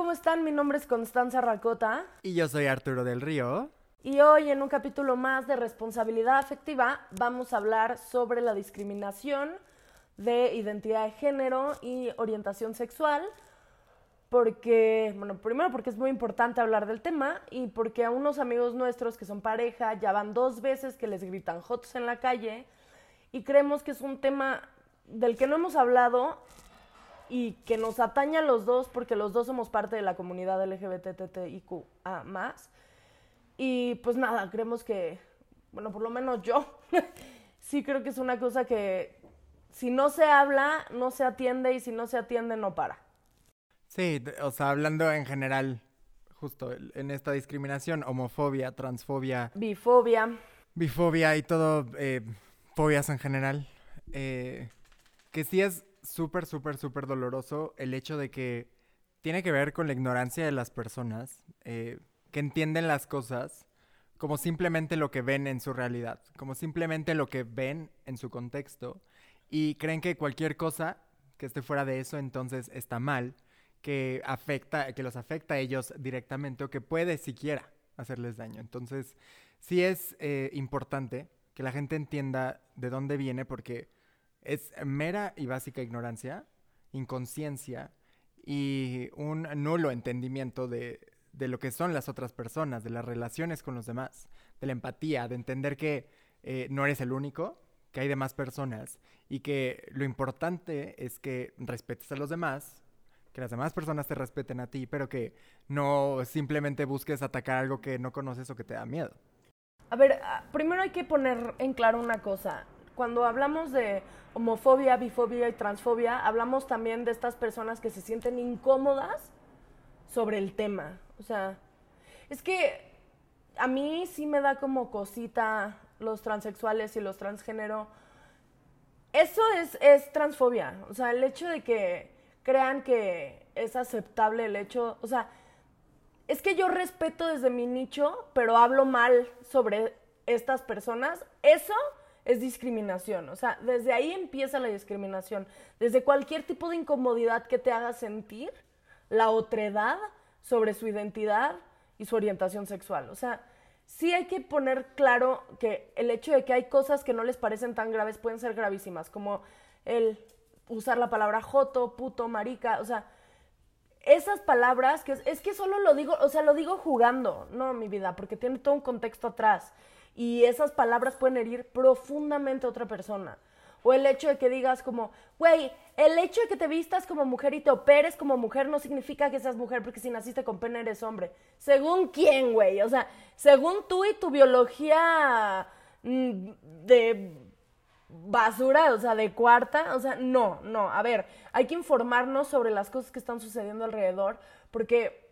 ¿cómo están? Mi nombre es Constanza Racota. Y yo soy Arturo del Río. Y hoy en un capítulo más de responsabilidad afectiva vamos a hablar sobre la discriminación de identidad de género y orientación sexual. Porque, bueno, primero porque es muy importante hablar del tema y porque a unos amigos nuestros que son pareja ya van dos veces que les gritan jotos en la calle y creemos que es un tema del que no hemos hablado y que nos atañe a los dos porque los dos somos parte de la comunidad LGBTTIQA más. Y pues nada, creemos que, bueno, por lo menos yo, sí creo que es una cosa que si no se habla, no se atiende y si no se atiende, no para. Sí, o sea, hablando en general, justo en esta discriminación, homofobia, transfobia. Bifobia. Bifobia y todo, eh, fobias en general. Eh, que sí es súper, súper, súper doloroso el hecho de que tiene que ver con la ignorancia de las personas, eh, que entienden las cosas como simplemente lo que ven en su realidad, como simplemente lo que ven en su contexto, y creen que cualquier cosa que esté fuera de eso entonces está mal, que afecta, que los afecta a ellos directamente o que puede siquiera hacerles daño. Entonces, sí es eh, importante que la gente entienda de dónde viene porque es mera y básica ignorancia, inconsciencia y un nulo entendimiento de, lo que son las otras personas, de las relaciones con los demás, de la empatía, de entender que eh, no eres el único, que hay demás personas y que lo importante es que respetes a los demás, que las demás personas te respeten a ti, pero que no simplemente busques atacar algo que no conoces o que te da miedo. A ver, ah, primero hay que poner en claro una cosa cuando hablamos de homofobia, bifobia y transfobia, hablamos también de estas personas que se sienten incómodas sobre el tema. O sea, es que a mí sí me da como cosita los transexuales y los transgénero. Eso es, es transfobia. O sea, el hecho de que crean que es aceptable el hecho, o sea, es que yo respeto desde mi nicho, pero hablo mal sobre estas personas. Eso es discriminación. O sea, desde ahí empieza la discriminación. Desde cualquier tipo de incomodidad que te haga sentir la otredad sobre su identidad y su orientación sexual. O sea, sí hay que poner claro que el hecho de que hay cosas que no les parecen tan graves pueden ser gravísimas, como el usar la palabra joto, puto, marica, o sea, esas palabras que es, es que solo lo digo, o sea, lo digo jugando, no mi vida, porque tiene todo un contexto atrás y esas palabras pueden herir profundamente a otra persona. O el hecho de que digas como, güey, el hecho de que te vistas como mujer y te operes como mujer no significa que seas mujer porque si naciste con pena eres hombre. ¿Según quién, güey? O sea, según tú y tu biología mm, de basura, o sea, de cuarta, o sea, no, no. A ver, hay que informarnos sobre las cosas que están sucediendo alrededor porque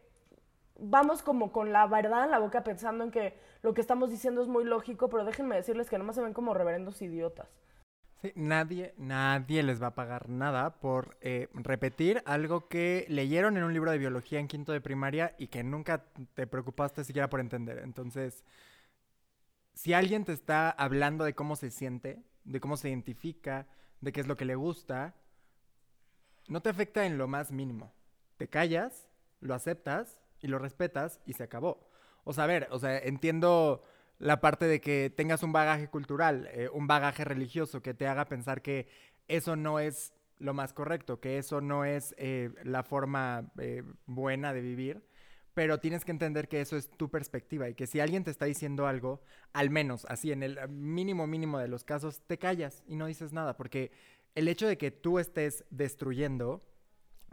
vamos como con la verdad en la boca pensando en que lo que estamos diciendo es muy lógico, pero déjenme decirles que nomás se ven como reverendos idiotas. Sí, nadie, nadie les va a pagar nada por eh, repetir algo que leyeron en un libro de biología en quinto de primaria y que nunca te preocupaste siquiera por entender. Entonces, si alguien te está hablando de cómo se siente, de cómo se identifica, de qué es lo que le gusta, no te afecta en lo más mínimo. Te callas, lo aceptas y lo respetas y se acabó. O sea, a ver, o sea, entiendo la parte de que tengas un bagaje cultural, eh, un bagaje religioso que te haga pensar que eso no es lo más correcto, que eso no es eh, la forma eh, buena de vivir, pero tienes que entender que eso es tu perspectiva y que si alguien te está diciendo algo, al menos así, en el mínimo mínimo de los casos, te callas y no dices nada, porque el hecho de que tú estés destruyendo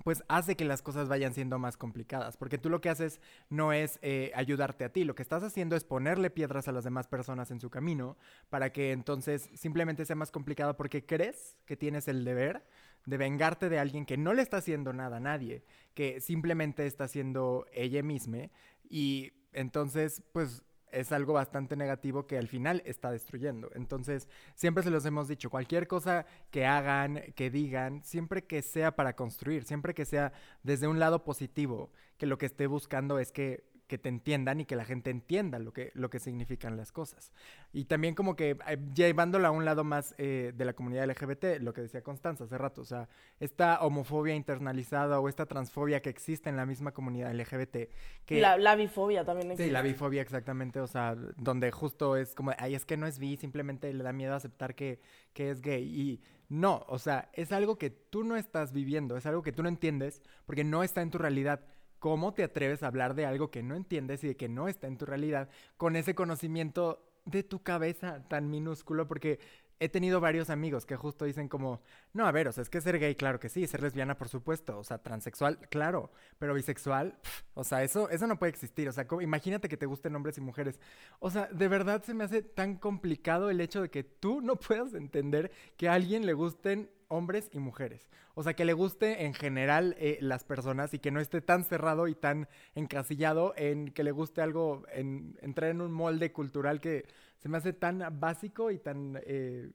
pues hace que las cosas vayan siendo más complicadas, porque tú lo que haces no es eh, ayudarte a ti, lo que estás haciendo es ponerle piedras a las demás personas en su camino para que entonces simplemente sea más complicado porque crees que tienes el deber de vengarte de alguien que no le está haciendo nada a nadie, que simplemente está haciendo ella misma y entonces pues es algo bastante negativo que al final está destruyendo. Entonces, siempre se los hemos dicho, cualquier cosa que hagan, que digan, siempre que sea para construir, siempre que sea desde un lado positivo, que lo que esté buscando es que que te entiendan y que la gente entienda lo que, lo que significan las cosas. Y también como que eh, llevándolo a un lado más eh, de la comunidad LGBT, lo que decía Constanza hace rato, o sea, esta homofobia internalizada o esta transfobia que existe en la misma comunidad LGBT. Que, la, la bifobia también existe. Sí, la bifobia exactamente, o sea, donde justo es como, ay, es que no es bi, simplemente le da miedo aceptar que, que es gay. Y no, o sea, es algo que tú no estás viviendo, es algo que tú no entiendes porque no está en tu realidad. ¿Cómo te atreves a hablar de algo que no entiendes y de que no está en tu realidad con ese conocimiento de tu cabeza tan minúsculo? Porque he tenido varios amigos que justo dicen como, no, a ver, o sea, es que ser gay, claro que sí, ser lesbiana, por supuesto, o sea, transexual, claro, pero bisexual, o sea, eso, eso no puede existir, o sea, imagínate que te gusten hombres y mujeres, o sea, de verdad se me hace tan complicado el hecho de que tú no puedas entender que a alguien le gusten hombres y mujeres. O sea, que le guste en general eh, las personas y que no esté tan cerrado y tan encasillado en que le guste algo, en entrar en un molde cultural que se me hace tan básico y tan... Eh,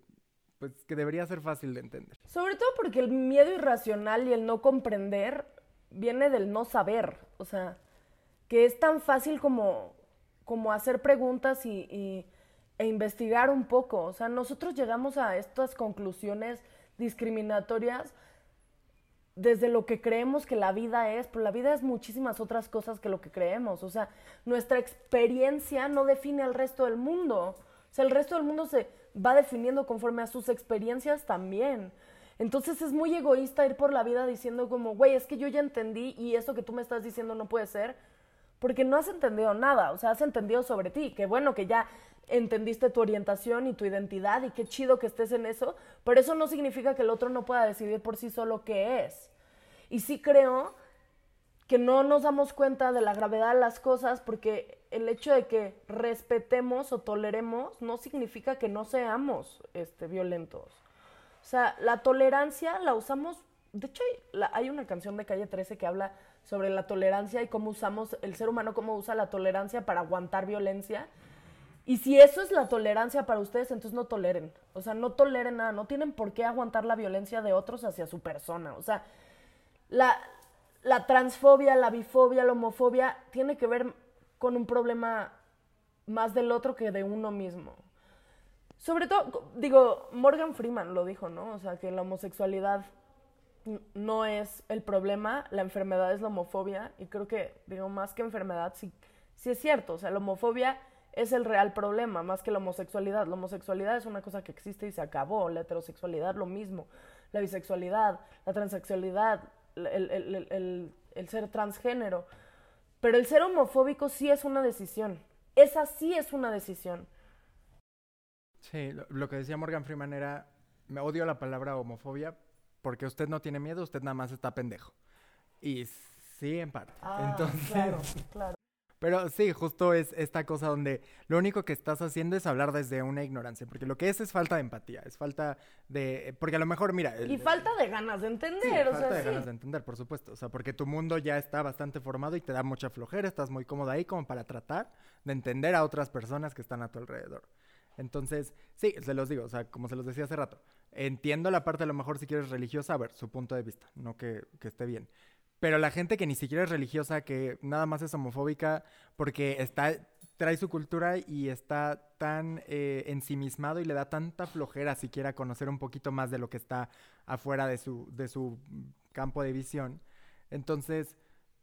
pues que debería ser fácil de entender. Sobre todo porque el miedo irracional y el no comprender viene del no saber. O sea, que es tan fácil como, como hacer preguntas y, e investigar un poco. O sea, nosotros llegamos a estas conclusiones discriminatorias desde lo que creemos que la vida es, pero la vida es muchísimas otras cosas que lo que creemos. O sea, nuestra experiencia no define al resto del mundo. O sea, el resto del mundo se va definiendo conforme a sus experiencias también. Entonces es muy egoísta ir por la vida diciendo como, güey, es que yo ya entendí y eso que tú me estás diciendo no puede ser, porque no has entendido nada, o sea, has entendido sobre ti, que bueno que ya entendiste tu orientación y tu identidad y qué chido que estés en eso, pero eso no significa que el otro no pueda decidir por sí solo qué es. Y sí creo que no nos damos cuenta de la gravedad de las cosas porque el hecho de que respetemos o toleremos no significa que no seamos este, violentos. O sea, la tolerancia la usamos, de hecho hay, una canción de Calle 13 que habla sobre la tolerancia y cómo usamos, el ser humano cómo usa la tolerancia para aguantar violencia. Y si eso es la tolerancia para ustedes, entonces no toleren. O sea, no toleren nada. No tienen por qué aguantar la violencia de otros hacia su persona. O sea, la, la transfobia, la bifobia, la homofobia tiene que ver con un problema más del otro que de uno mismo. Sobre todo, digo, Morgan Freeman lo dijo, ¿no? O sea, que la homosexualidad no es el problema, la enfermedad es la homofobia. Y creo que, digo, más que enfermedad, sí, sí es cierto. O sea, la homofobia es el real problema, más que la homosexualidad. La homosexualidad es una cosa que existe y se acabó. La heterosexualidad lo mismo. La bisexualidad, la transexualidad, el, ser transgénero. Pero el ser homofóbico sí es una decisión. Esa sí es una decisión. Sí, lo, que decía Morgan Freeman era, me odio la palabra homofobia porque usted no tiene miedo, usted nada más está pendejo. Y sí, en parte. Ah, Entonces, claro, claro. Pero sí, justo es esta cosa donde lo único que estás haciendo es hablar desde una ignorancia, porque lo que es es falta de empatía, es falta de... Porque a lo mejor, mira... y falta de ganas de entender, sí, falta de ganas de entender, por supuesto. O sea, porque tu mundo ya está bastante formado y te da mucha flojera, estás muy cómoda ahí como para tratar de entender a otras personas que están a tu alrededor. Entonces, sí, se los digo, o sea, como se los decía hace rato, entiendo la parte a lo mejor si quieres religiosa, a ver, su punto de vista, no que, que esté bien. Pero la gente que ni siquiera es religiosa, que nada más es homofóbica porque está trae su cultura y está tan eh, ensimismado y le da tanta flojera siquiera conocer un poquito más de lo que está afuera de su, de su campo de visión. Entonces,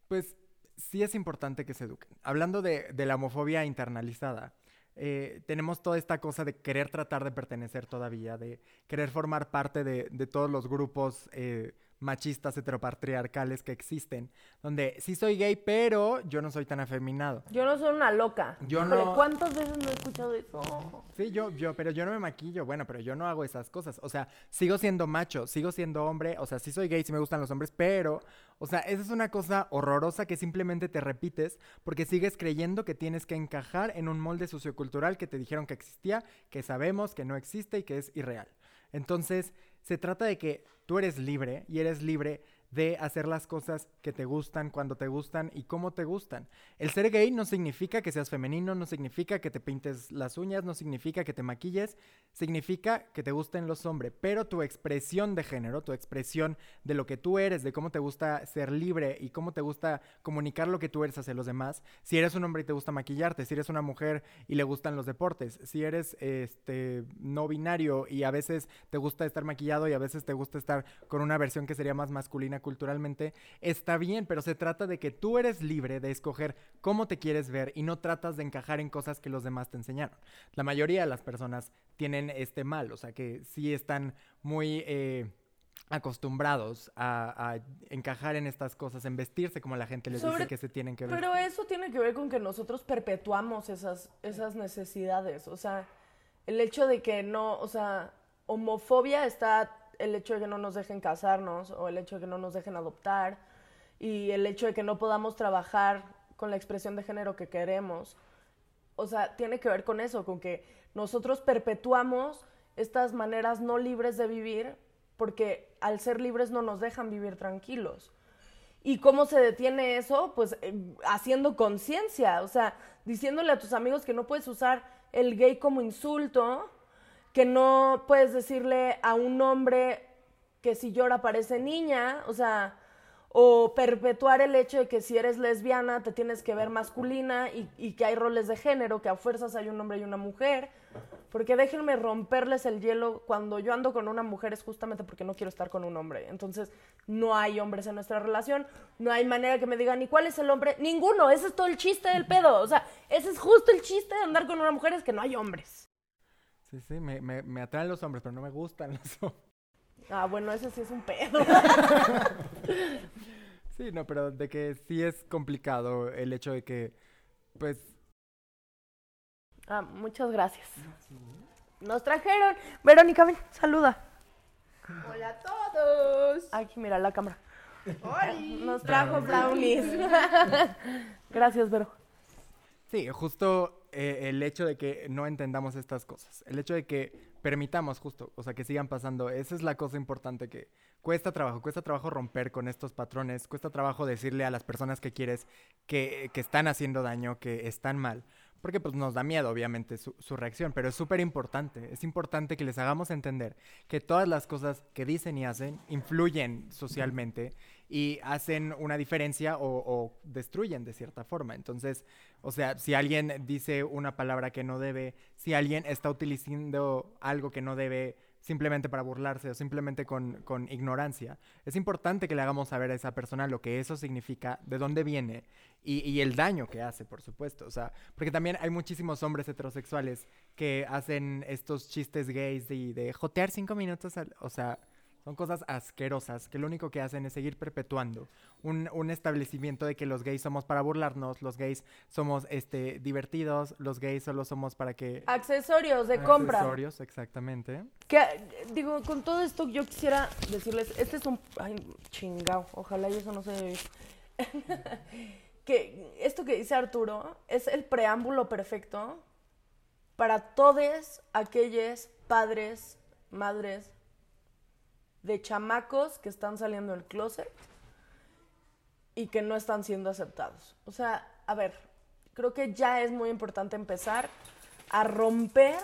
pues sí es importante que se eduquen. Hablando de, la homofobia internalizada, eh, tenemos toda esta cosa de querer tratar de pertenecer todavía, de querer formar parte de, de todos los grupos eh, machistas heteropatriarcales que existen, donde sí soy gay, pero yo no soy tan afeminado. Yo no soy una loca. Yo no. ¿Cuántas veces no he escuchado eso? Sí, yo, yo, pero yo no me maquillo, bueno, pero yo no hago esas cosas. O sea, sigo siendo macho, sigo siendo hombre, o sea, sí soy gay, sí me gustan los hombres, pero, o sea, esa es una cosa horrorosa que simplemente te repites porque sigues creyendo que tienes que encajar en un molde sociocultural que te dijeron que existía, que sabemos que no existe y que es irreal. Entonces, se trata de que tú eres libre y eres libre de hacer las cosas que te gustan, cuando te gustan y cómo te gustan. El ser gay no significa que seas femenino, no significa que te pintes las uñas, no significa que te maquilles, significa que te gusten los hombres, pero tu expresión de género, tu expresión de lo que tú eres, de cómo te gusta ser libre y cómo te gusta comunicar lo que tú eres hacia los demás. Si eres un hombre y te gusta maquillarte, si eres una mujer y le gustan los deportes, si eres este no binario y a veces te gusta estar maquillado y a veces te gusta estar con una versión que sería más masculina culturalmente, está bien, pero se trata de que tú eres libre de escoger cómo te quieres ver y no tratas de encajar en cosas que los demás te enseñaron. La mayoría de las personas tienen este mal, o sea que sí están muy... Eh, acostumbrados a, encajar en estas cosas, en vestirse como la gente les dice que se tienen que ver. Pero eso tiene que ver con que nosotros perpetuamos esas, esas necesidades. O sea, el hecho de que no, o sea, homofobia está el hecho de que no nos dejen casarnos o el hecho de que no nos dejen adoptar y el hecho de que no podamos trabajar con la expresión de género que queremos. O sea, tiene que ver con eso, con que nosotros perpetuamos estas maneras no libres de vivir porque al ser libres no nos dejan vivir tranquilos. ¿Y cómo se detiene eso? Pues eh, haciendo conciencia, o sea, diciéndole a tus amigos que no puedes usar el gay como insulto, que no puedes decirle a un hombre que si llora parece niña, o sea, o perpetuar el hecho de que si eres lesbiana te tienes que ver masculina y, que hay roles de género, que a fuerzas hay un hombre y una mujer. Porque déjenme romperles el hielo. Cuando yo ando con una mujer es justamente porque no quiero estar con un hombre. Entonces, no hay hombres en nuestra relación. No hay manera que me digan, ¿y cuál es el hombre? Ninguno. Ese es todo el chiste del pedo. O sea, ese es justo el chiste de andar con una mujer, es que no hay hombres. Sí, sí, me, me, me atraen los hombres, pero no me gustan los hombres. Ah, bueno, ese sí es un pedo. sí, no, pero de que sí es complicado el hecho de que, pues... Ah, muchas gracias. Nos trajeron. Verónica, ven, saluda. Hola a todos. Aquí, mira la cámara. Hola. Nos trajo brownies. gracias, Vero. Sí, justo eh, el hecho de que no entendamos estas cosas, el hecho de que permitamos justo, o sea, que sigan pasando, esa es la cosa importante que cuesta trabajo, cuesta trabajo romper con estos patrones, cuesta trabajo decirle a las personas que quieres que, que están haciendo daño, que están mal, porque pues nos da miedo obviamente su, su reacción, pero es súper importante, es importante que les hagamos entender que todas las cosas que dicen y hacen influyen socialmente y hacen una diferencia o, destruyen de cierta forma. Entonces, o sea, si alguien dice una palabra que no debe, si alguien está utilizando algo que no debe simplemente para burlarse o simplemente con, con, ignorancia, es importante que le hagamos saber a esa persona lo que eso significa, de dónde viene y, y el daño que hace, por supuesto. O sea, porque también hay muchísimos hombres heterosexuales que hacen estos chistes gays de, de jotear cinco minutos, o sea son cosas asquerosas que lo único que hacen es seguir perpetuando un, un, establecimiento de que los gays somos para burlarnos, los gays somos este, divertidos, los gays solo somos para que... Accesorios de compra. Accesorios, exactamente. Que, digo, con todo esto yo quisiera decirles, este es un... Ay, chingao, ojalá y eso no se... que esto que dice Arturo es el preámbulo perfecto para todos aquellos padres, madres, de chamacos que están saliendo del closet y que no están siendo aceptados. O sea, a ver, creo que ya es muy importante empezar a romper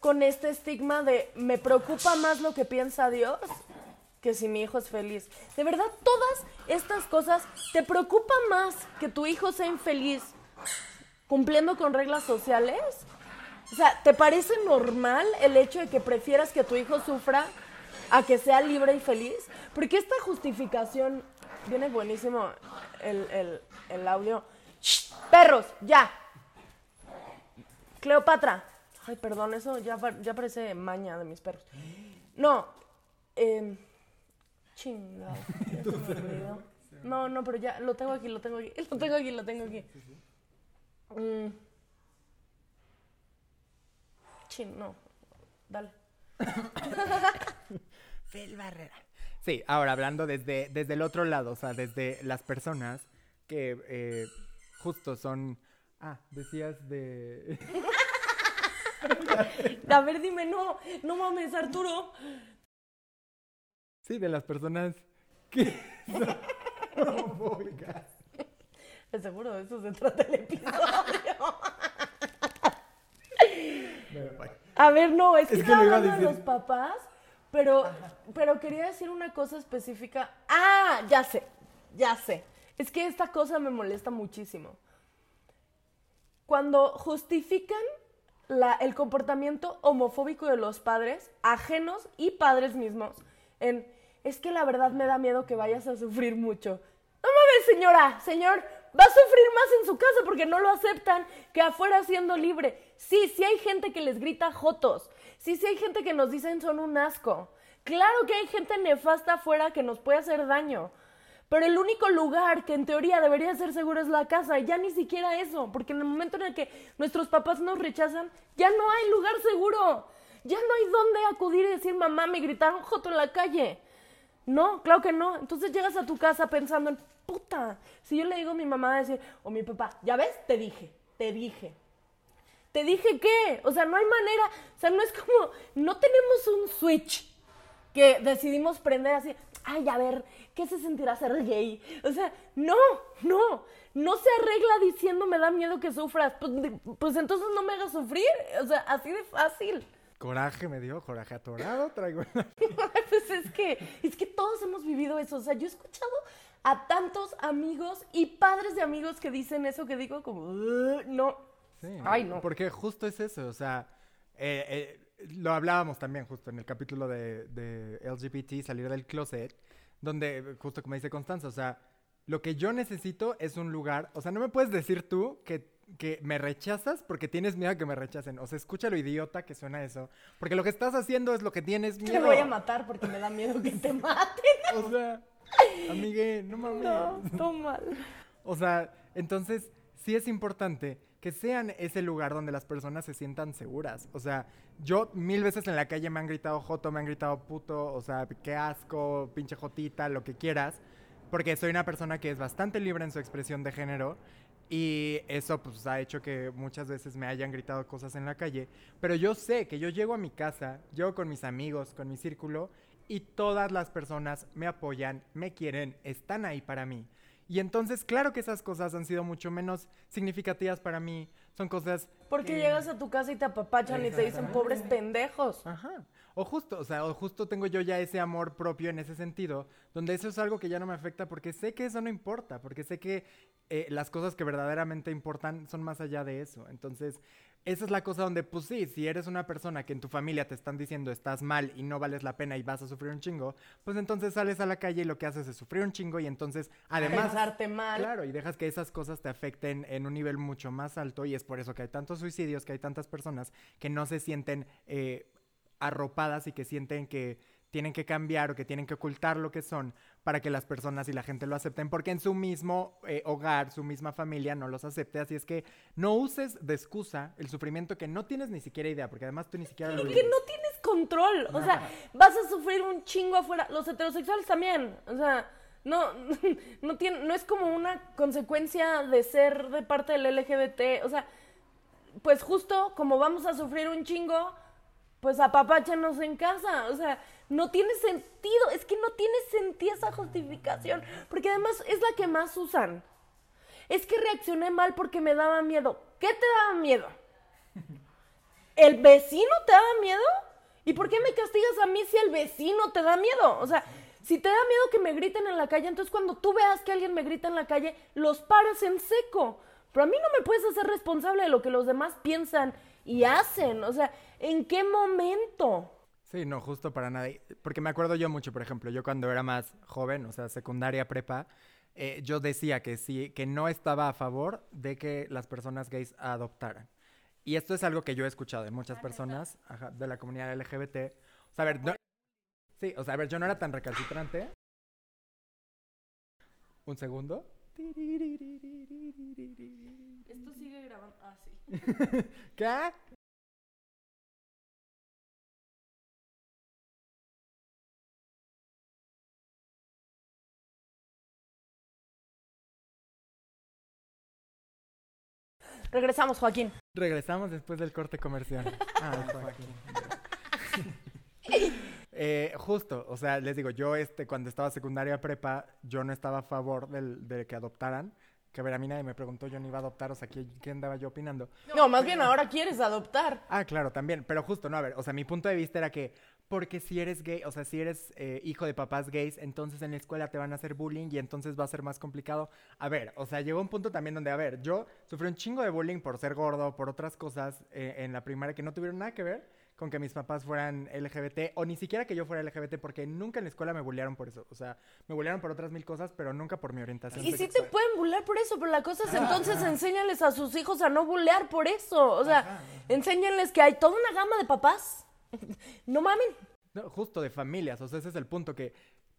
con este estigma de me preocupa más lo que piensa Dios que si mi hijo es feliz. De verdad, todas estas cosas te preocupan más que tu hijo sea infeliz cumpliendo con reglas sociales. O sea, ¿te parece normal el hecho de que prefieras que tu hijo sufra a que sea libre y feliz. Porque esta justificación, viene buenísimo el, audio. perros, ya. Cleopatra. Ay, perdón, eso ya, ya parece maña de mis perros. No. Eh, chingado. No, no, pero ya lo tengo aquí, lo tengo aquí. Lo tengo aquí, lo tengo aquí. Mm. Chin, no. Dale. Fel Barrera. Sí, ahora hablando desde, desde el otro lado, o sea, desde las personas que eh, justo son... Ah, decías de... A ver, dime, no, no mames, Arturo. Sí, de las personas que son homofóbicas. Seguro de eso se trata el episodio. A ver, no, es que, Es que iba a decir. los papás, pero, pero quería decir una cosa específica. Ah, ya sé, ya sé. Es que esta cosa me molesta muchísimo. Cuando justifican la- el comportamiento homofóbico de los padres, ajenos y padres mismos, en, es que la verdad me da miedo que vayas a sufrir mucho. No mames, señora, señor, va a sufrir más en su casa porque no lo aceptan que afuera siendo libre. Sí, sí hay gente que les grita jotos. Sí, sí hay gente que nos dicen son un asco. Claro que hay gente nefasta afuera que nos puede hacer daño. Pero el único lugar que en teoría debería ser seguro es la casa, ya ni siquiera eso, porque en el momento en el que nuestros papás nos rechazan, ya no hay lugar seguro. Ya no hay dónde acudir y decir, mamá, me gritaron joto en la calle. No, claro que no. Entonces llegas a tu casa pensando en, puta, si yo le digo a mi mamá decir, o mi papá, ya ves, te dije, te dije. ¿Te dije qué? O sea, no hay manera, o sea, no es como, no tenemos un switch que decidimos prender así, ay, a ver, ¿qué se sentirá ser gay? O sea, no, no, no se arregla diciendo me da miedo que sufras, pues, pues entonces no me hagas sufrir, o sea, así de fácil. Coraje me dio, coraje atorado, traigo pues es que, es que todos hemos vivido eso, o sea, yo he escuchado a tantos amigos y padres de amigos que dicen eso que digo como, "Ugh, no, Sí, Ay, no. Porque justo es eso, o sea, eh, eh, lo hablábamos también justo en el capítulo de, de LGBT, salir del closet, donde justo como dice Constanza, o sea, lo que yo necesito es un lugar, o sea, no me puedes decir tú que, que me rechazas porque tienes miedo a que me rechacen, o sea, escucha lo idiota que suena eso, porque lo que estás haciendo es lo que tienes miedo. te voy a matar porque me da miedo que te maten. O sea, amigue, no mames. No, mal. O sea, entonces sí es importante que sean ese lugar donde las personas se sientan seguras. O sea, yo mil veces en la calle me han gritado joto, me han gritado puto, o sea, qué asco, pinche jotita, lo que quieras, porque soy una persona que es bastante libre en su expresión de género y eso pues ha hecho que muchas veces me hayan gritado cosas en la calle, pero yo sé que yo llego a mi casa, llego con mis amigos, con mi círculo y todas las personas me apoyan, me quieren, están ahí para mí. Y entonces, claro que esas cosas han sido mucho menos significativas para mí. Son cosas... Porque que- llegas a tu casa y te apapachan y te dicen pobres pendejos. Ajá. O justo, o sea, o justo tengo yo ya ese amor propio en ese sentido, donde eso es algo que ya no me afecta porque sé que eso no importa, porque sé que eh, las cosas que verdaderamente importan son más allá de eso. Entonces, esa es la cosa donde, pues sí, si eres una persona que en tu familia te están diciendo estás mal y no vales la pena y vas a sufrir un chingo, pues entonces sales a la calle y lo que haces es sufrir un chingo y entonces, además... Pensarte mal. Claro, y dejas que esas cosas te afecten en un nivel mucho más alto y es por eso que hay tantos suicidios, que hay tantas personas que no se sienten eh, arropadas y que sienten que tienen que cambiar o que tienen que ocultar lo que son para que las personas y la gente lo acepten porque en su mismo eh, hogar, su misma familia no los acepte. Así es que no uses de excusa el sufrimiento que no tienes ni siquiera idea, porque además tú ni siquiera lo que no tienes control. O sea, vas a sufrir un chingo afuera. Los heterosexuales también. O sea, no, no, tiene, no es como una consecuencia de ser de parte del LGBT. O sea, pues justo como vamos a sufrir un chingo, pues apapáchanos en casa. O sea, no tiene sentido. Es que no tiene sentido esa justificación. Porque además es la que más usan. Es que reaccioné mal porque me daba miedo. ¿Qué te daba miedo? ¿El vecino te da miedo? ¿Y por qué me castigas a mí si el vecino te da miedo? O sea, si te da miedo que me griten en la calle, entonces cuando tú veas que alguien me grita en la calle, los paras en seco. Pero a mí no me puedes hacer responsable de lo que los demás piensan y hacen. O sea, ¿en qué momento? Sí, no, justo para nadie. Porque me acuerdo yo mucho, por ejemplo, yo cuando era más joven, o sea, secundaria, prepa, eh, yo decía que sí, que no estaba a favor de que las personas gays adoptaran. Y esto es algo que yo he escuchado de muchas personas ajá, de la comunidad LGBT. O sea, a ver, no- sí, o sea, a ver, yo no era tan recalcitrante. Un segundo. Esto sigue grabando. Ah, sí. ¿Qué? Regresamos, Joaquín. Regresamos después del corte comercial. Ah, Joaquín. Eh, justo, o sea, les digo, yo este, cuando estaba secundaria prepa, yo no estaba a favor del, de que adoptaran. Que a ver, a mí nadie me preguntó, yo no iba a adoptar, o sea, ¿qué, qué andaba yo opinando? No, más bien ahora quieres adoptar. Ah, claro, también, pero justo, no, a ver, o sea, mi punto de vista era que, porque si eres gay, o sea, si eres eh, hijo de papás gays, entonces en la escuela te van a hacer bullying y entonces va a ser más complicado. A ver, o sea, llegó un punto también donde, a ver, yo sufrí un chingo de bullying por ser gordo, por otras cosas eh, en la primaria que no tuvieron nada que ver con que mis papás fueran LGBT o ni siquiera que yo fuera LGBT porque nunca en la escuela me bullearon por eso. O sea, me bullearon por otras mil cosas, pero nunca por mi orientación. Y sí te pueden bullear por eso, pero la cosa es entonces enséñales a sus hijos a no bullear por eso. O sea, enséñenles que hay toda una gama de papás. No mamen. Justo de familias, o sea, ese es el punto que,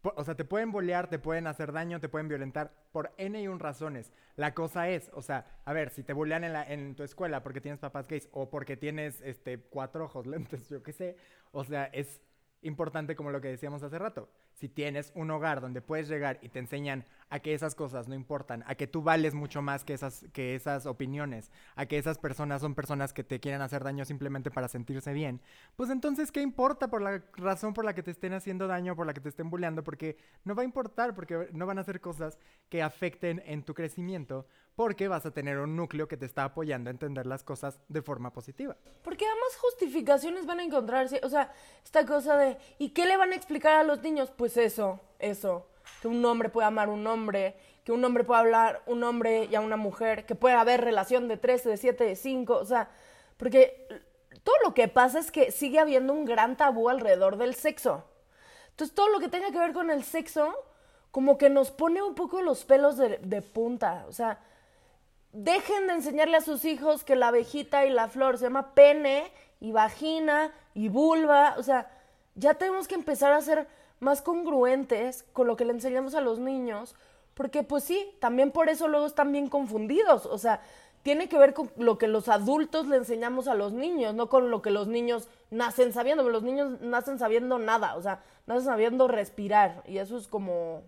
o sea, te pueden bolear, te pueden hacer daño, te pueden violentar por N y un razones. La cosa es, o sea, a ver, si te bolean en, la, tu escuela porque tienes papás gays o porque tienes, este, cuatro ojos, lentes, yo qué sé, o sea, es importante como lo que decíamos hace rato. Si tienes un hogar donde puedes llegar y te enseñan a que esas cosas no importan, a que tú vales mucho más que esas, que esas opiniones, a que esas personas son personas que te quieren hacer daño simplemente para sentirse bien, pues entonces, ¿qué importa por la razón por la que te estén haciendo daño, por la que te estén bulleando? Porque no va a importar, porque no van a hacer cosas que afecten en tu crecimiento, porque vas a tener un núcleo que te está apoyando a entender las cosas de forma positiva. Porque además justificaciones van a encontrarse. O sea, esta cosa de, ¿y qué le van a explicar a los niños? Pues eso, eso. Que un hombre puede amar a un hombre, que un hombre puede hablar un hombre y a una mujer, que puede haber relación de 13, de 7, de 5. O sea, porque todo lo que pasa es que sigue habiendo un gran tabú alrededor del sexo. Entonces, todo lo que tenga que ver con el sexo, como que nos pone un poco los pelos de, de punta. O sea, dejen de enseñarle a sus hijos que la abejita y la flor se llama pene y vagina y vulva. O sea, ya tenemos que empezar a ser más congruentes con lo que le enseñamos a los niños, porque pues sí, también por eso luego están bien confundidos. O sea, tiene que ver con lo que los adultos le enseñamos a los niños, no con lo que los niños nacen sabiendo. Los niños nacen sabiendo nada, o sea, nacen sabiendo respirar, y eso es como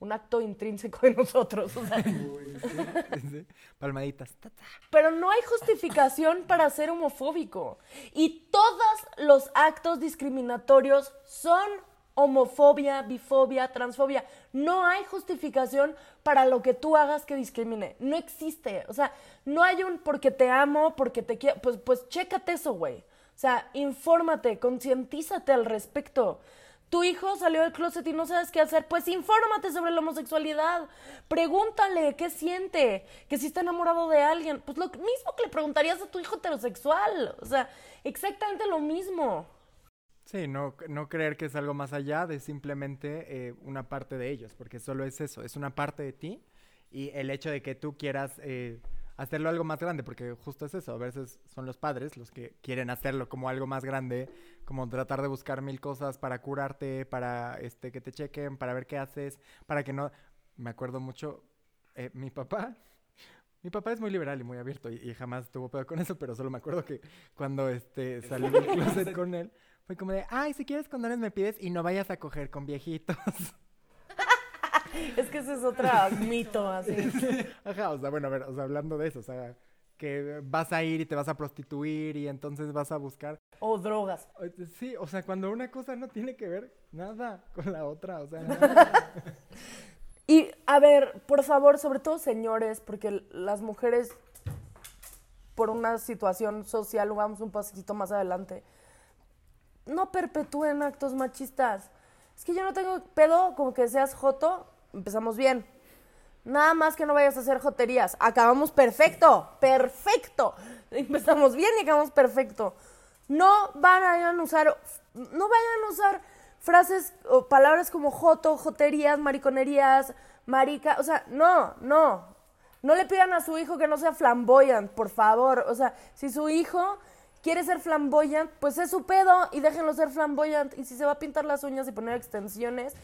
un acto intrínseco de nosotros. O sea, Sí, Palmaditas. Ta, ta. pero no hay justificación para ser homofóbico. Y todos los actos discriminatorios son homofobia, bifobia, transfobia. No hay justificación para lo que tú hagas que discrimine. No existe. O sea, no hay un porque te amo, porque te quiero. Pues, pues chécate eso, güey. O sea, infórmate, concientízate al respecto. Tu hijo salió del closet y no sabes qué hacer, pues infórmate sobre la homosexualidad. Pregúntale qué siente, que si está enamorado de alguien. Pues lo mismo que le preguntarías a tu hijo heterosexual. O sea, exactamente lo mismo. Sí, no, no creer que es algo más allá de simplemente eh, una parte de ellos, porque solo es eso, es una parte de ti y el hecho de que tú quieras eh, hacerlo algo más grande, porque justo es eso, a veces son los padres los que quieren hacerlo como algo más grande, como tratar de buscar mil cosas para curarte, para este que te chequen, para ver qué haces, para que no... Me acuerdo mucho, eh, mi papá, mi papá es muy liberal y muy abierto y, y jamás tuvo pedo con eso, pero solo me acuerdo que cuando este salí del closet con él, fue como de, ay, si quieres condones me pides y no vayas a coger con viejitos. Es que ese es otro mito, así. Ajá, o sea, bueno, a ver, o sea, hablando de eso, o sea, que vas a ir y te vas a prostituir y entonces vas a buscar. O drogas. Sí, o sea, cuando una cosa no tiene que ver nada con la otra, o sea, nada. Y a ver, por favor, sobre todo señores, porque las mujeres, por una situación social, vamos un pasito más adelante, no perpetúen actos machistas. Es que yo no tengo pedo como que seas joto, empezamos bien. Nada más que no vayas a hacer joterías. Acabamos perfecto, perfecto. Empezamos bien y acabamos perfecto. No vayan a usar, no vayan a usar frases o palabras como joto, joterías, mariconerías, marica. O sea, no, no. No le pidan a su hijo que no sea flamboyant, por favor. O sea, si su hijo quiere ser flamboyant, pues es su pedo y déjenlo ser flamboyant. Y si se va a pintar las uñas y poner extensiones,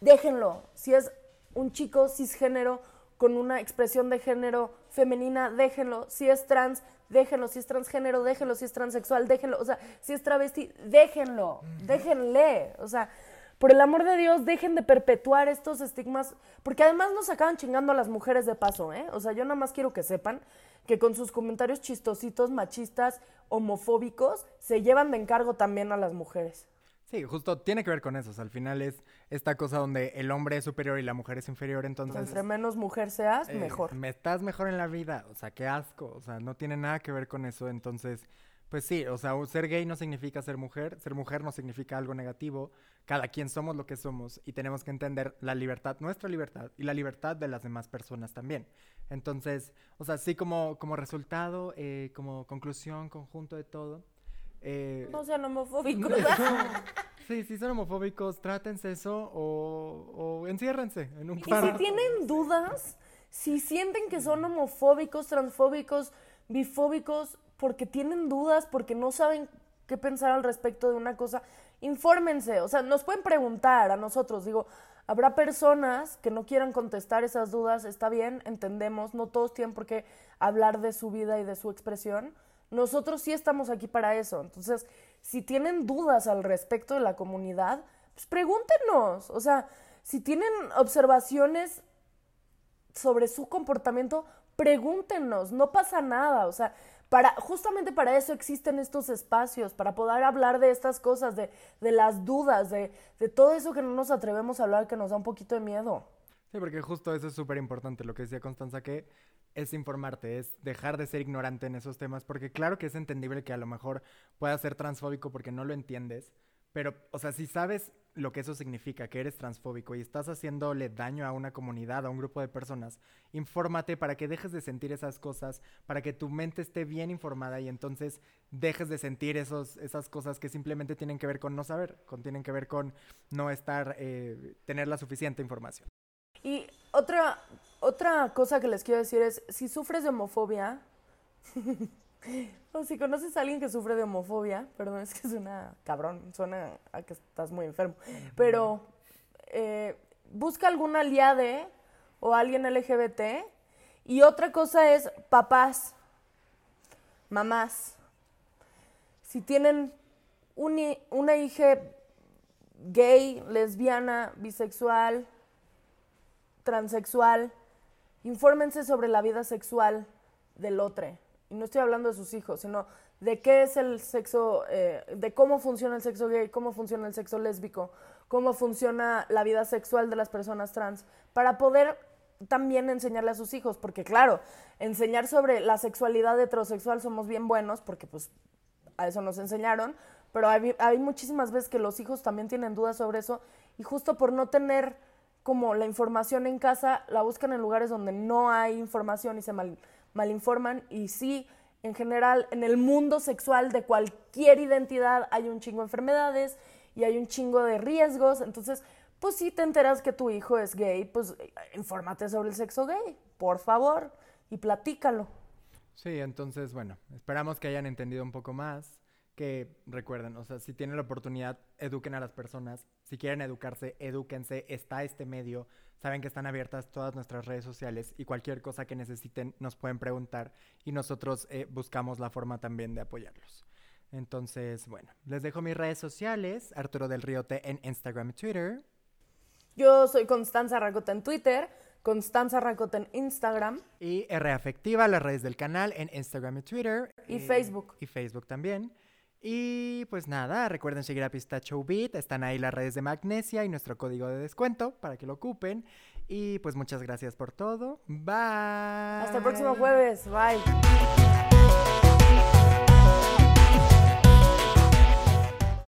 déjenlo. Si es un chico cisgénero con una expresión de género femenina, déjenlo. Si es trans, déjenlo. Si es transgénero, déjenlo. Si es transexual, déjenlo. O sea, si es travesti, déjenlo. Déjenle. O sea, por el amor de Dios, dejen de perpetuar estos estigmas, porque además nos acaban chingando a las mujeres de paso, ¿eh? O sea, yo nada más quiero que sepan que con sus comentarios chistositos, machistas, homofóbicos, se llevan de encargo también a las mujeres. Sí, justo tiene que ver con eso. O sea, al final es esta cosa donde el hombre es superior y la mujer es inferior, entonces... Entre menos mujer seas, eh, mejor. Me estás mejor en la vida. O sea, qué asco. O sea, no tiene nada que ver con eso. Entonces, pues sí, o sea, ser gay no significa ser mujer. Ser mujer no significa algo negativo. Cada quien somos lo que somos y tenemos que entender la libertad, nuestra libertad y la libertad de las demás personas también. Entonces, o sea, sí como, como resultado, eh, como conclusión, conjunto de todo... Eh, no sean homofóbicos. sí, si son homofóbicos, trátense eso o, o enciérrense en un Y cuarto. si tienen dudas, si sienten que son homofóbicos, transfóbicos, bifóbicos, porque tienen dudas, porque no saben qué pensar al respecto de una cosa, infórmense. O sea, nos pueden preguntar a nosotros. Digo, habrá personas que no quieran contestar esas dudas, está bien, entendemos, no todos tienen por qué hablar de su vida y de su expresión. Nosotros sí estamos aquí para eso. Entonces, si tienen dudas al respecto de la comunidad, pues pregúntenos. O sea, si tienen observaciones sobre su comportamiento, pregúntenos, no pasa nada. O sea, para, justamente para eso existen estos espacios, para poder hablar de estas cosas, de, de las dudas, de, de todo eso que no nos atrevemos a hablar, que nos da un poquito de miedo. Sí, porque justo eso es súper importante, lo que decía Constanza, que es informarte, es dejar de ser ignorante en esos temas, porque claro que es entendible que a lo mejor pueda ser transfóbico porque no lo entiendes, pero, o sea, si sabes lo que eso significa, que eres transfóbico y estás haciéndole daño a una comunidad, a un grupo de personas, infórmate para que dejes de sentir esas cosas, para que tu mente esté bien informada y entonces dejes de sentir esos, esas cosas que simplemente tienen que ver con no saber, con, tienen que ver con no estar, eh, tener la suficiente información. Y otra, otra cosa que les quiero decir es, si sufres de homofobia, o si conoces a alguien que sufre de homofobia, perdón, es que suena cabrón, suena a que estás muy enfermo, pero eh, busca algún aliade o alguien LGBT. Y otra cosa es papás, mamás. Si tienen un una hija gay, lesbiana, bisexual, transexual, infórmense sobre la vida sexual del otro. Y no estoy hablando de sus hijos, sino de qué es el sexo, eh, de cómo funciona el sexo gay, cómo funciona el sexo lésbico, cómo funciona la vida sexual de las personas trans, para poder también enseñarle a sus hijos, porque claro, enseñar sobre la sexualidad heterosexual somos bien buenos, porque pues a eso nos enseñaron, pero hay, hay muchísimas veces que los hijos también tienen dudas sobre eso y justo por no tener como la información en casa, la buscan en lugares donde no hay información y se mal, malinforman y sí, en general, en el mundo sexual de cualquier identidad hay un chingo de enfermedades y hay un chingo de riesgos, entonces, pues si te enteras que tu hijo es gay, pues eh, infórmate sobre el sexo gay, por favor, y platícalo. Sí, entonces, bueno, esperamos que hayan entendido un poco más, que recuerden, o sea, si tienen la oportunidad, eduquen a las personas, si quieren educarse, edúquense, está este medio, saben que están abiertas todas nuestras redes sociales y cualquier cosa que necesiten nos pueden preguntar y nosotros eh, buscamos la forma también de apoyarlos. Entonces, bueno, les dejo mis redes sociales, Arturo del Riote en Instagram y Twitter. Yo soy Constanza Racota en Twitter, Constanza Racota en Instagram Y R Afectiva, las redes del canal en Instagram y Twitter. y Eh, Facebook. Y Facebook también. Y pues nada, recuerden seguir a Pistacho Beat. Están ahí las redes de Magnesia y nuestro código de descuento para que lo ocupen. Y pues muchas gracias por todo. Bye. Hasta el próximo jueves. Bye.